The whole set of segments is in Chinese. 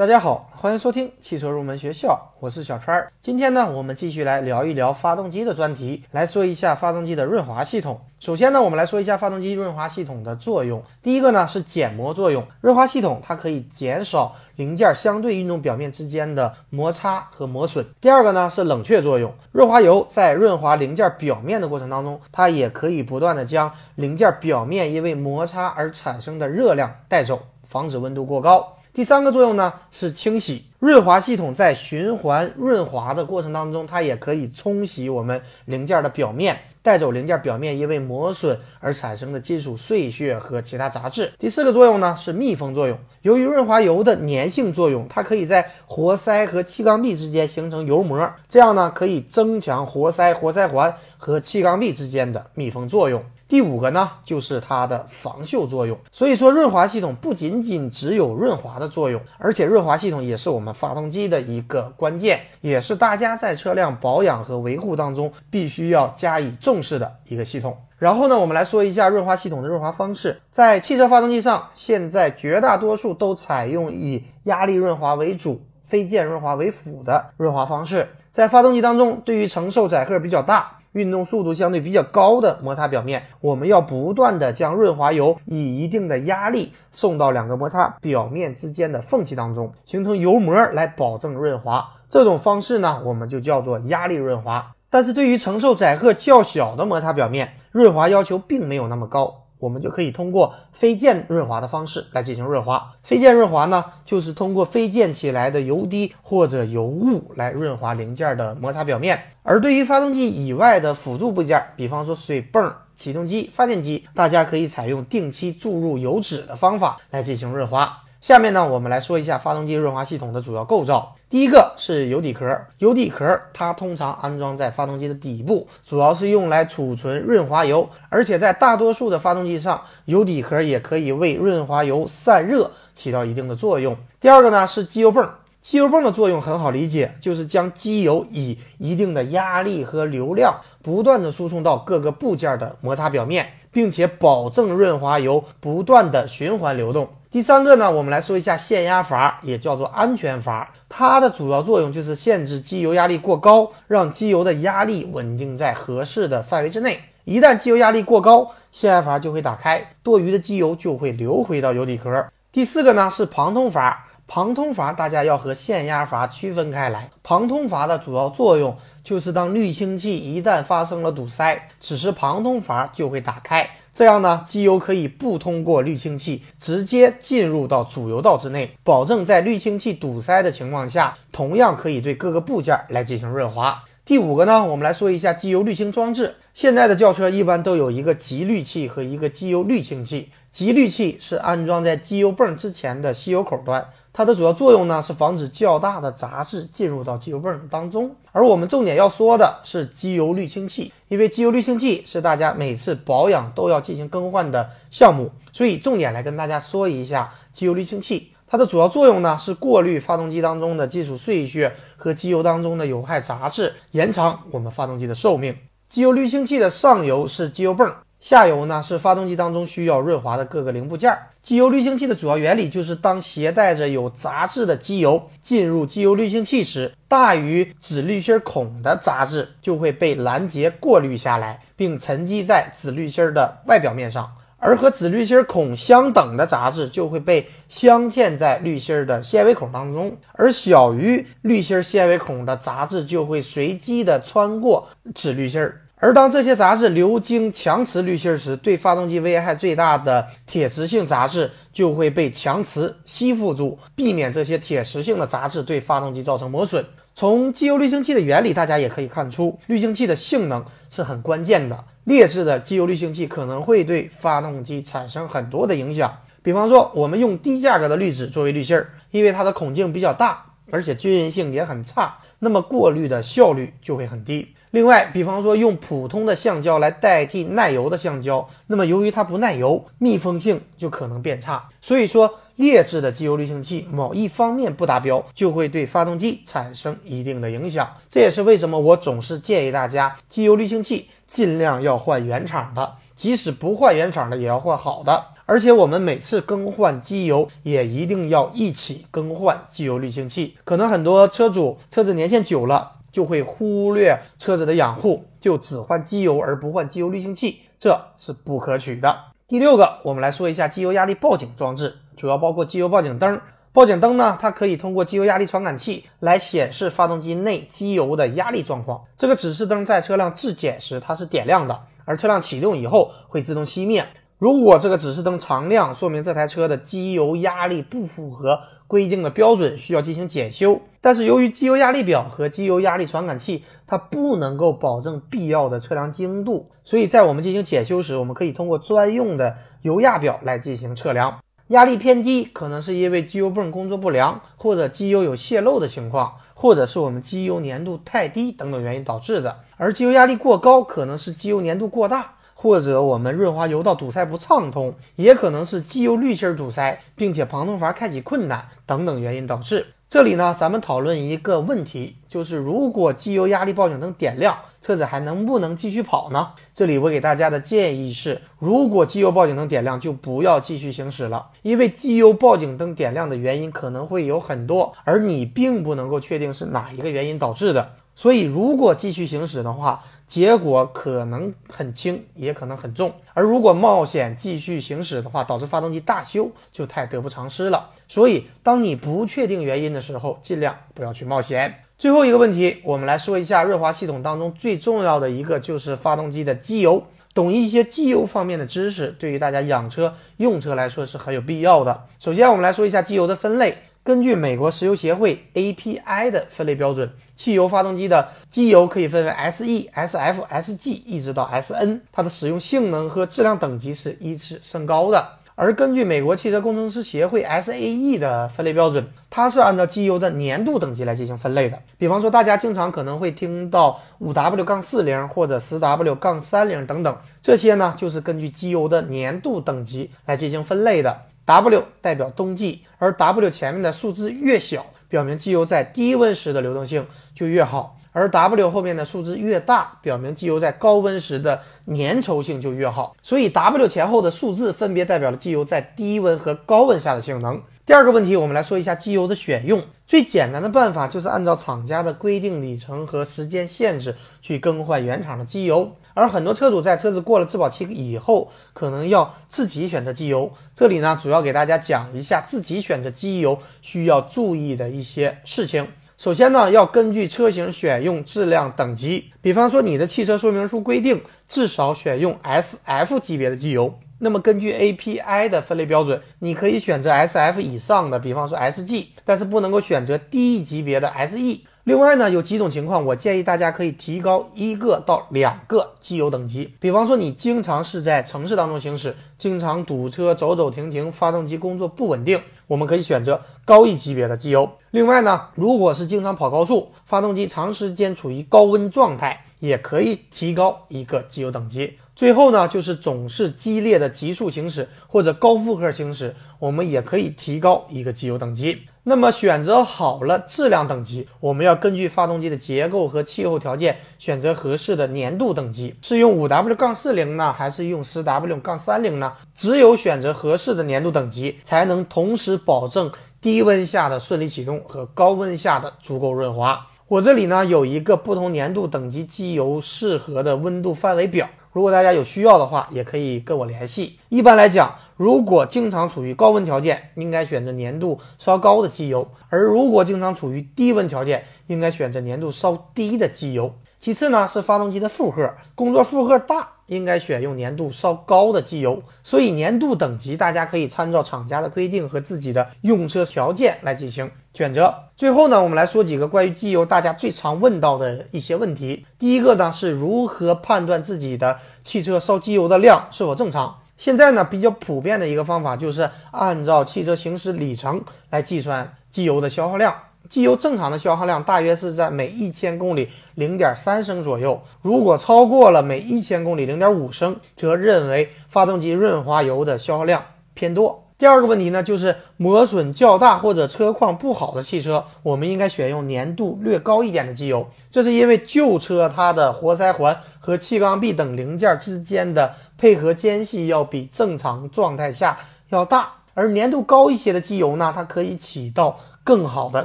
大家好，欢迎收听汽车入门学校，我是小川。今天呢，我们继续来聊一聊发动机的专题，来说一下发动机的润滑系统。首先呢，我们来说一下发动机润滑系统的作用。第一个呢是减磨作用，润滑系统它可以减少零件相对运动表面之间的摩擦和磨损。第二个呢是冷却作用，润滑油在润滑零件表面的过程当中，它也可以不断的将零件表面因为摩擦而产生的热量带走，防止温度过高。第三个作用呢是清洗，润滑系统在循环润滑的过程当中，它也可以冲洗我们零件的表面，带走零件表面因为磨损而产生的金属碎屑和其他杂质。第四个作用呢是密封作用，由于润滑油的粘性作用，它可以在活塞和气缸壁之间形成油膜，这样呢可以增强活塞、活塞环和气缸壁之间的密封作用。第五个呢，就是它的防锈作用。所以说，润滑系统不仅仅只有润滑的作用，而且润滑系统也是我们发动机的一个关键，也是大家在车辆保养和维护当中必须要加以重视的一个系统。然后呢，我们来说一下润滑系统的润滑方式。在汽车发动机上，现在绝大多数都采用以压力润滑为主、飞溅润滑为辅的润滑方式。在发动机当中，对于承受载荷比较大。运动速度相对比较高的摩擦表面，我们要不断的将润滑油以一定的压力送到两个摩擦表面之间的缝隙当中，形成油膜来保证润滑。这种方式呢，我们就叫做压力润滑。但是对于承受载荷较小的摩擦表面，润滑要求并没有那么高。我们就可以通过飞溅润滑的方式来进行润滑。飞溅润滑呢，就是通过飞溅起来的油滴或者油雾来润滑零件的摩擦表面。而对于发动机以外的辅助部件，比方说水泵、启动机、发电机，大家可以采用定期注入油脂的方法来进行润滑。下面呢，我们来说一下发动机润滑系统的主要构造。第一个是油底壳，油底壳它通常安装在发动机的底部，主要是用来储存润滑油，而且在大多数的发动机上，油底壳也可以为润滑油散热起到一定的作用。第二个呢是机油泵，机油泵的作用很好理解，就是将机油以一定的压力和流量不断的输送到各个部件的摩擦表面，并且保证润滑油不断的循环流动。第三个呢，我们来说一下限压阀，也叫做安全阀。它的主要作用就是限制机油压力过高，让机油的压力稳定在合适的范围之内。一旦机油压力过高，限压阀就会打开，多余的机油就会流回到油底壳。第四个呢是旁通阀。旁通阀大家要和限压阀区分开来。旁通阀的主要作用就是当滤清器一旦发生了堵塞，此时旁通阀就会打开。这样呢，机油可以不通过滤清器直接进入到主油道之内，保证在滤清器堵塞的情况下，同样可以对各个部件来进行润滑。第五个呢，我们来说一下机油滤清装置。现在的轿车一般都有一个集滤器和一个机油滤清器。集滤器是安装在机油泵之前的吸油口端。它的主要作用呢是防止较大的杂质进入到机油泵当中，而我们重点要说的是机油滤清器，因为机油滤清器是大家每次保养都要进行更换的项目，所以重点来跟大家说一下机油滤清器。它的主要作用呢是过滤发动机当中的金属碎屑和机油当中的有害杂质，延长我们发动机的寿命。机油滤清器的上游是机油泵。下游呢是发动机当中需要润滑的各个零部件。机油滤清器的主要原理就是，当携带着有杂质的机油进入机油滤清器时，大于止滤芯孔的杂质就会被拦截过滤下来，并沉积在止滤芯的外表面上；而和止滤芯孔相等的杂质就会被镶嵌在滤芯的纤维孔当中，而小于滤芯纤维孔的杂质就会随机的穿过止滤芯。而当这些杂质流经强磁滤芯时，对发动机危害最大的铁磁性杂质就会被强磁吸附住，避免这些铁磁性的杂质对发动机造成磨损。从机油滤清器的原理，大家也可以看出，滤清器的性能是很关键的。劣质的机油滤清器可能会对发动机产生很多的影响。比方说，我们用低价格的滤纸作为滤芯儿，因为它的孔径比较大，而且均匀性也很差，那么过滤的效率就会很低。另外，比方说用普通的橡胶来代替耐油的橡胶，那么由于它不耐油，密封性就可能变差。所以说，劣质的机油滤清器某一方面不达标，就会对发动机产生一定的影响。这也是为什么我总是建议大家，机油滤清器尽量要换原厂的，即使不换原厂的，也要换好的。而且我们每次更换机油也一定要一起更换机油滤清器。可能很多车主车子年限久了，就会忽略车子的养护，就只换机油而不换机油滤清器，这是不可取的。第六个，我们来说一下机油压力报警装置，主要包括机油报警灯。报警灯呢，它可以通过机油压力传感器来显示发动机内机油的压力状况。这个指示灯在车辆质检时它是点亮的，而车辆启动以后会自动熄灭。如果这个指示灯常亮，说明这台车的机油压力不符合规定的标准，需要进行检修。但是由于机油压力表和机油压力传感器它不能够保证必要的测量精度，所以在我们进行检修时，我们可以通过专用的油压表来进行测量。压力偏低，可能是因为机油泵工作不良，或者机油有泄漏的情况，或者是我们机油粘度太低等等原因导致的。而机油压力过高，可能是机油粘度过大，或者我们润滑油道堵塞不畅通，也可能是机油滤芯堵塞，并且旁通阀开启困难等等原因导致。这里呢，咱们讨论一个问题，就是如果机油压力报警灯点亮，车子还能不能继续跑呢？这里我给大家的建议是，如果机油报警灯点亮，就不要继续行驶了，因为机油报警灯点亮的原因可能会有很多，而你并不能够确定是哪一个原因导致的。所以，如果继续行驶的话，结果可能很轻，也可能很重。而如果冒险继续行驶的话，导致发动机大修，就太得不偿失了。所以，当你不确定原因的时候，尽量不要去冒险。最后一个问题，我们来说一下润滑系统当中最重要的一个，就是发动机的机油。懂一些机油方面的知识，对于大家养车用车来说是很有必要的。首先，我们来说一下机油的分类。根据美国石油协会 API 的分类标准，汽油发动机的机油可以分为 SE、SF、SG 一直到 SN，它的使用性能和质量等级是依次升高的。而根据美国汽车工程师协会 SAE 的分类标准，它是按照机油的粘度等级来进行分类的。比方说，大家经常可能会听到 5W 杠四零或者 10W 杠三零等等，这些呢就是根据机油的粘度等级来进行分类的。W 代表冬季，而 W 前面的数字越小，表明机油在低温时的流动性就越好；而 W 后面的数字越大，表明机油在高温时的粘稠性就越好。所以 W 前后的数字分别代表了机油在低温和高温下的性能。第二个问题，我们来说一下机油的选用。最简单的办法就是按照厂家的规定里程和时间限制去更换原厂的机油。而很多车主在车子过了质保期以后，可能要自己选择机油。这里呢，主要给大家讲一下自己选择机油需要注意的一些事情。首先呢，要根据车型选用质量等级。比方说，你的汽车说明书规定至少选用 SF 级别的机油，那么根据 API 的分类标准，你可以选择 SF 以上的，比方说 SG，但是不能够选择低级别的 SE。另外呢，有几种情况，我建议大家可以提高一个到两个机油等级。比方说，你经常是在城市当中行驶，经常堵车，走走停停，发动机工作不稳定，我们可以选择高一级别的机油。另外呢，如果是经常跑高速，发动机长时间处于高温状态，也可以提高一个机油等级。最后呢，就是总是激烈的急速行驶或者高负荷行驶，我们也可以提高一个机油等级。那么选择好了质量等级，我们要根据发动机的结构和气候条件选择合适的粘度等级，是用 5W 杠四零呢，还是用 10W 杠三零呢？只有选择合适的粘度等级，才能同时保证低温下的顺利启动和高温下的足够润滑。我这里呢有一个不同粘度等级机油适合的温度范围表。如果大家有需要的话，也可以跟我联系。一般来讲，如果经常处于高温条件，应该选择粘度稍高的机油；而如果经常处于低温条件，应该选择粘度稍低的机油。其次呢，是发动机的负荷，工作负荷大，应该选用粘度稍高的机油。所以粘度等级，大家可以参照厂家的规定和自己的用车条件来进行选择。最后呢，我们来说几个关于机油大家最常问到的一些问题。第一个呢，是如何判断自己的汽车烧机油的量是否正常？现在呢，比较普遍的一个方法就是按照汽车行驶里程来计算机油的消耗量。机油正常的消耗量大约是在每一千公里零点三升左右，如果超过了每一千公里零点五升，则认为发动机润滑油的消耗量偏多。第二个问题呢，就是磨损较大或者车况不好的汽车，我们应该选用粘度略高一点的机油。这是因为旧车它的活塞环和气缸壁等零件之间的配合间隙要比正常状态下要大。而粘度高一些的机油呢，它可以起到更好的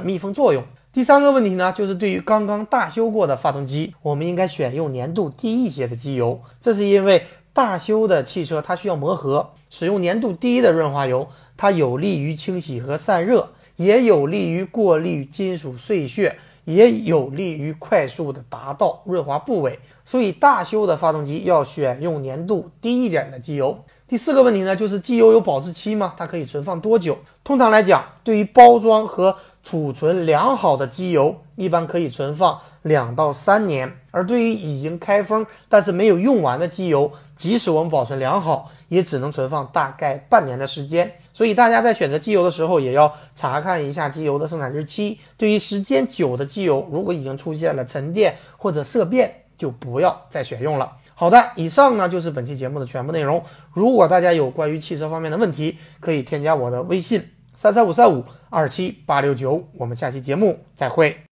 密封作用。第三个问题呢，就是对于刚刚大修过的发动机，我们应该选用粘度低一些的机油。这是因为大修的汽车它需要磨合，使用粘度低的润滑油，它有利于清洗和散热，也有利于过滤金属碎屑，也有利于快速的达到润滑部位。所以大修的发动机要选用粘度低一点的机油。第四个问题呢，就是机油有保质期吗？它可以存放多久？通常来讲，对于包装和储存良好的机油，一般可以存放两到三年；而对于已经开封但是没有用完的机油，即使我们保存良好，也只能存放大概半年的时间。所以大家在选择机油的时候，也要查看一下机油的生产日期。对于时间久的机油，如果已经出现了沉淀或者色变，就不要再选用了。好的，以上呢就是本期节目的全部内容。如果大家有关于汽车方面的问题，可以添加我的微信三三五三五二七八六九。我们下期节目再会。